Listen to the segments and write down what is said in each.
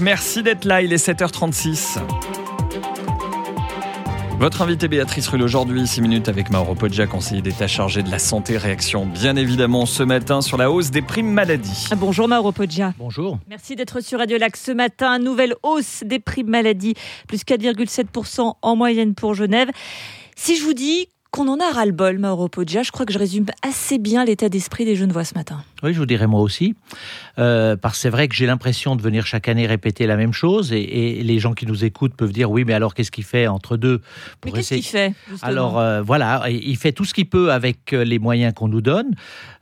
Merci d'être là, il est 7h36. Votre invité Béatrice Rulle aujourd'hui, 6 minutes avec Mauro Poggia, conseiller d'État chargé de la santé. Réaction bien évidemment ce matin sur la hausse des primes maladie. Ah, bonjour Mauro Poggia. Bonjour. Merci d'être sur Radio Lac ce matin. Nouvelle hausse des primes maladie, plus 4,7% en moyenne pour Genève. Si je vous dis qu'on en a ras-le-bol, Mauro Poggia. Je crois que je résume assez bien l'état d'esprit des Genevois ce matin. Oui, je vous dirais moi aussi. Euh, parce que c'est vrai que j'ai l'impression de venir chaque année répéter la même chose et, les gens qui nous écoutent peuvent dire oui, mais alors qu'est-ce qu'il fait entre deux Mais qu'est-ce qu'il fait Alors euh, voilà, il fait tout ce qu'il peut avec euh, les moyens qu'on nous donne.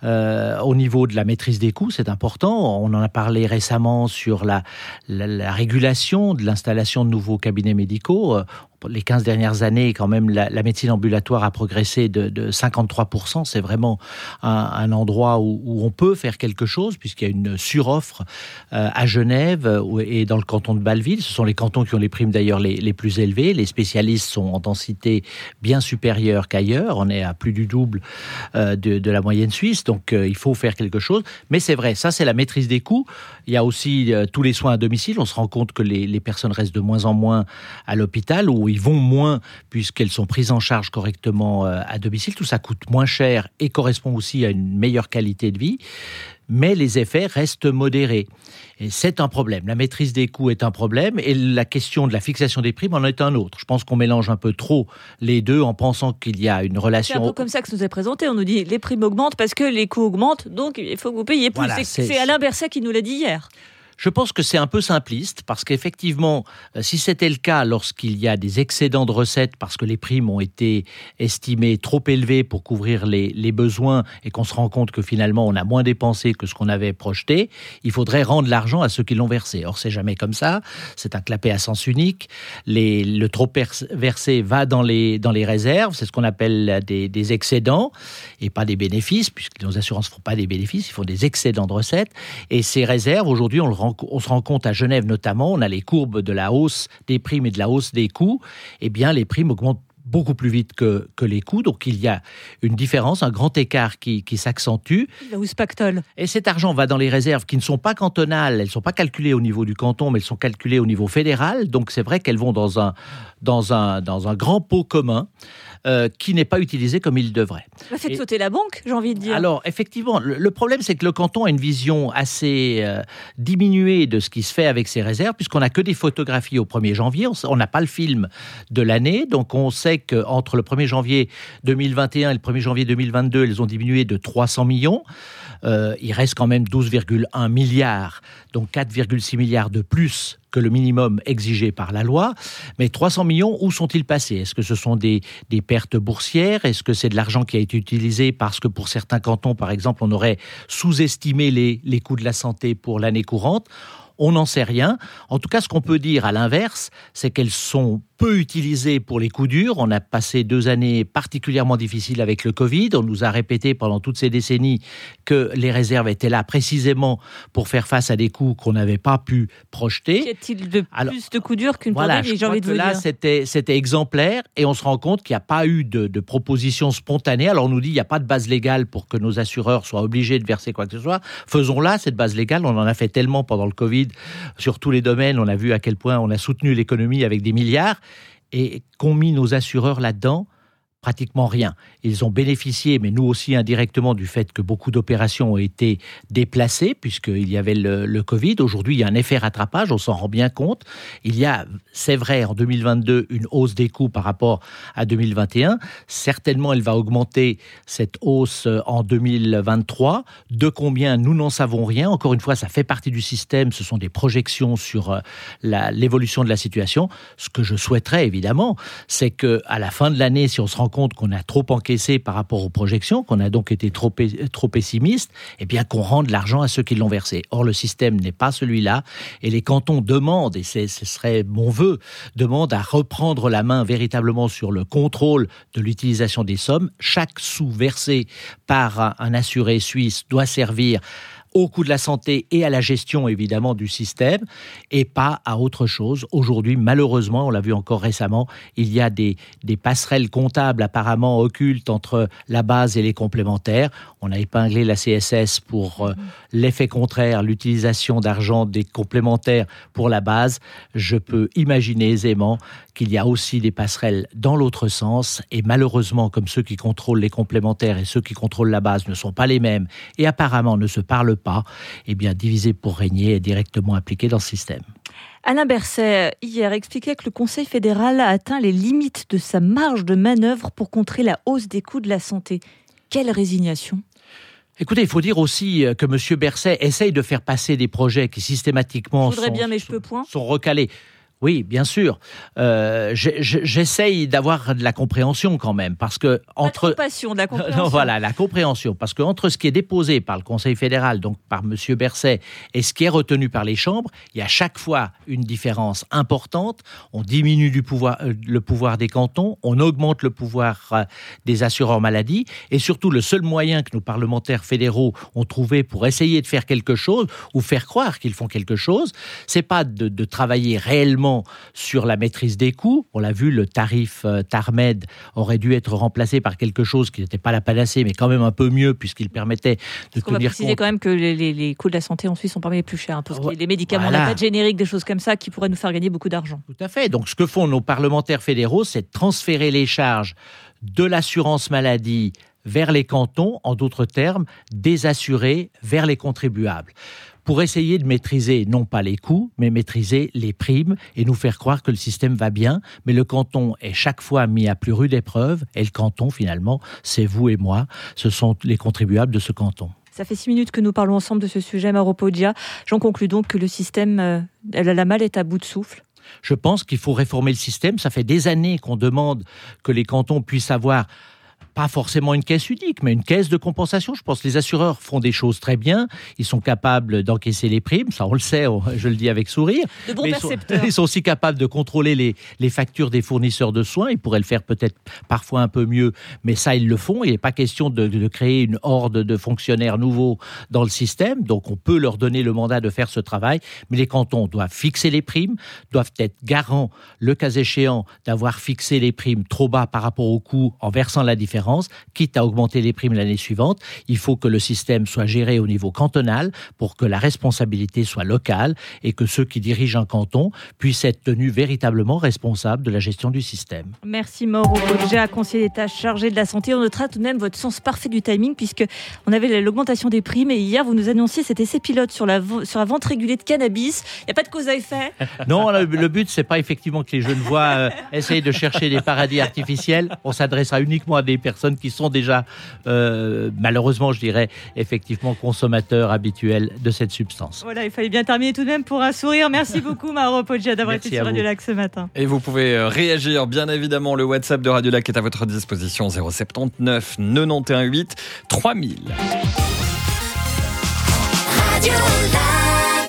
au niveau de la maîtrise des coûts, c'est important. On en a parlé récemment sur la, la régulation de l'installation de nouveaux cabinets médicaux les 15 dernières années, quand même, la, médecine ambulatoire a progressé de, 53%. C'est vraiment un, endroit où, on peut faire quelque chose, puisqu'il y a une suroffre euh, à Genève et dans le canton de Bâle-Ville. Ce sont les cantons qui ont les primes d'ailleurs les, plus élevées. Les spécialistes sont en densité bien supérieure qu'ailleurs. On est à plus du double euh, de, la moyenne suisse. Donc, euh, il faut faire quelque chose. Mais c'est vrai, ça, c'est la maîtrise des coûts. Il y a aussi tous les soins à domicile. On se rend compte que les, personnes restent de moins en moins à l'hôpital, où ils vont moins puisqu'elles sont prises en charge correctement euh, à domicile. Tout ça coûte moins cher et correspond aussi à une meilleure qualité de vie. Mais les effets restent modérés. Et c'est un problème. La maîtrise des coûts est un problème et la question de la fixation des primes en est un autre. Je pense qu'on mélange un peu trop les deux en pensant qu'il y a une relation. C'est un peu comme ça que ça nous est présenté. On nous dit les primes augmentent parce que les coûts augmentent, donc il faut que vous payiez plus. c'est Alain Berset qui nous l'a dit hier. Je pense que c'est un peu simpliste parce qu'effectivement, euh, si c'était le cas lorsqu'il y a des excédents de recettes parce que les primes ont été estimées trop élevées pour couvrir les, besoins et qu'on se rend compte que finalement on a moins dépensé que ce qu'on avait projeté, il faudrait rendre l'argent à ceux qui l'ont versé. Or, c'est jamais comme ça. C'est un clapet à sens unique. le trop versé va dans les, dans les réserves. C'est ce qu'on appelle des, excédents et pas des bénéfices, puisque nos assurances ne font pas des bénéfices, ils font des excédents de recettes. Et ces réserves, aujourd'hui, on le on se rend compte à Genève notamment, on a les courbes de la hausse des primes et de la hausse des coûts, eh bien les primes augmentent beaucoup plus vite que, que les coûts. Donc il y a une différence, un grand écart qui, qui s'accentue. La hausse pactole. Et cet argent va dans les réserves qui ne sont pas cantonales, elles ne sont pas calculées au niveau du canton, mais elles sont calculées au niveau fédéral. Donc c'est vrai qu'elles vont dans un, dans, un, dans un grand pot commun. Euh, qui n'est pas utilisé comme il devrait. Ça fait sauter la banque, j'ai envie de dire. Alors, effectivement, le, problème, c'est que le canton a une vision assez euh, diminuée de ce qui se fait avec ses réserves, puisqu'on n'a que des photographies au 1er janvier. On n'a pas le film de l'année. Donc, on sait qu'entre le 1er janvier 2021 et le 1er janvier 2022, elles ont diminué de 300 millions. Euh, il reste quand même 12,1 milliards, donc 4,6 milliards de plus que le minimum exigé par la loi. Mais 300 millions, où sont-ils passés? Est-ce que ce sont des, pertes boursières? Est-ce que c'est de l'argent qui a été utilisé parce que pour certains cantons, par exemple, on aurait sous-estimé les, les coûts de la santé pour l'année courante? On n'en sait rien. En tout cas, ce qu'on peut dire à l'inverse, c'est qu'elles sont peu utilisées pour les coups durs. On a passé deux années particulièrement difficiles avec le Covid. On nous a répété pendant toutes ces décennies que les réserves étaient là précisément pour faire face à des coûts qu'on n'avait pas pu projeter. Y a-t-il de plus de coups durs qu'une voilà, pandémie, j'ai envie de vous là, C'était, c'était exemplaire et on se rend compte qu'il n'y a pas eu de, de proposition spontanée. Alors on nous dit qu'il n'y a pas de base légale pour que nos assureurs soient obligés de verser quoi que ce soit. Faisons-la, cette base légale. On en a fait tellement pendant le Covid sur tous les domaines. On a vu à quel point on a soutenu l'économie avec des milliards et qu'ont mis nos assureurs là-dedans pratiquement rien. Ils ont bénéficié, mais nous aussi indirectement, du fait que beaucoup d'opérations ont été déplacées, puisqu'il y avait le, Covid. Aujourd'hui, il y a un effet rattrapage, on s'en rend bien compte. Il y a, c'est vrai, en 2022, une hausse des coûts par rapport à 2021. Certainement, elle va augmenter cette hausse en 2023. De combien, nous n'en savons rien. Encore une fois, ça fait partie du système, ce sont des projections sur euh, l'évolution de la situation. Ce que je souhaiterais, évidemment, c'est que à la fin de l'année, si on se rend compte qu'on a trop encaissé par rapport aux projections, qu'on a donc été trop, trop pessimiste, eh bien qu'on rende l'argent à ceux qui l'ont versé. Or, le système n'est pas celui-là, et les cantons demandent, et ce serait mon vœu, demandent à reprendre la main véritablement sur le contrôle de l'utilisation des sommes. Chaque sous versé par un assuré suisse doit servir au coût de la santé et à la gestion évidemment du système et pas à autre chose. Aujourd'hui, malheureusement, on l'a vu encore récemment, il y a des, des passerelles comptables apparemment occultes entre la base et les complémentaires. On a épinglé la CSS pour euh, l'effet contraire, l'utilisation d'argent des complémentaires pour la base. Je peux imaginer aisément qu'il y a aussi des passerelles dans l'autre sens et malheureusement, comme ceux qui contrôlent les complémentaires et ceux qui contrôlent la base ne sont pas les mêmes et apparemment ne se parlent pas, eh bien, diviser pour régner est directement appliqué dans ce système. Alain Berset, hier, expliquait que le Conseil fédéral a atteint les limites de sa marge de manœuvre pour contrer la hausse des coûts de la santé. Quelle résignation Écoutez, il faut dire aussi euh, que M. Berset essaye de faire passer des projets qui systématiquement sont, bien, mais je peux point. sont recalés. Oui, bien sûr. Euh, J'essaye d'avoir de la compréhension quand même, parce que entre Pas de la compréhension. voilà, la compréhension, parce que entre ce qui est déposé par le Conseil fédéral, donc par Monsieur Berset, et ce qui est retenu par les chambres, il y a chaque fois une différence importante. On diminue du pouvoir, euh, le pouvoir des cantons, on augmente le pouvoir euh, des assureurs maladie, et surtout le seul moyen que nos parlementaires fédéraux ont trouvé pour essayer de faire quelque chose ou faire croire qu'ils font quelque chose, c'est pas de, de travailler réellement sur la maîtrise des coûts. On l'a vu, le tarif euh, Tarmed aurait dû être remplacé par quelque chose qui n'était pas la panacée, mais quand même un peu mieux, puisqu'il permettait de tenir On va préciser quand même que les, coûts de la santé en Suisse sont parmi les plus chers. Hein, les médicaments, voilà. la générique, des choses comme ça, qui pourraient nous faire gagner beaucoup d'argent. Tout à fait. Donc, ce que font nos parlementaires fédéraux, c'est de transférer les charges de l'assurance maladie vers les cantons, en d'autres termes, des assurés vers les contribuables pour essayer de maîtriser non pas les coûts, mais maîtriser les primes et nous faire croire que le système va bien. Mais le canton est chaque fois mis à plus rude épreuve et le canton, finalement, c'est vous et moi, ce sont les contribuables de ce canton. Ça fait six minutes que nous parlons ensemble de ce sujet, Maropodia. J'en conclus donc que le système, euh, la malle est à bout de souffle. Je pense qu'il faut réformer le système. Ça fait des années qu'on demande que les cantons puissent avoir pas forcément une caisse unique, mais une caisse de compensation. Je pense que les assureurs font des choses très bien. Ils sont capables d'encaisser les primes, ça on le sait, je le dis avec sourire. De bons mais ils, sont, aussi capables de contrôler les, les, factures des fournisseurs de soins. Ils pourraient le faire peut-être parfois un peu mieux, mais ça ils le font. Il n'est pas question de, de, créer une horde de fonctionnaires nouveaux dans le système. Donc on peut leur donner le mandat de faire ce travail, mais les cantons doivent fixer les primes, doivent être garants, le cas échéant, d'avoir fixé les primes trop bas par rapport au coût en versant la différence quitte à augmenter les primes l'année suivante. Il faut que le système soit géré au niveau cantonal pour que la responsabilité soit locale et que ceux qui dirigent un canton puissent être tenus véritablement responsables de la gestion du système. Merci Mauro à conseiller d'État chargé de la santé. On notera tout de même votre sens parfait du timing puisque on avait l'augmentation des primes et hier vous nous annonciez cet essai pilote sur la, sur la vente régulée de cannabis. Il n'y a pas de cause à effet Non, le, but c'est pas effectivement que les jeunes voix euh, essayent de chercher des paradis artificiels. On s'adressera uniquement à des personnes personnes qui sont déjà, euh, malheureusement, je dirais, effectivement consommateurs habituels de cette substance. Voilà, il fallait bien terminer tout de même pour un sourire. Merci beaucoup, Maro Poggia, d'avoir été sur Radio Lac ce matin. Et vous pouvez euh, réagir, bien évidemment. Le WhatsApp de Radio Lac est à votre disposition 079 91 8 3000. Radio Lac.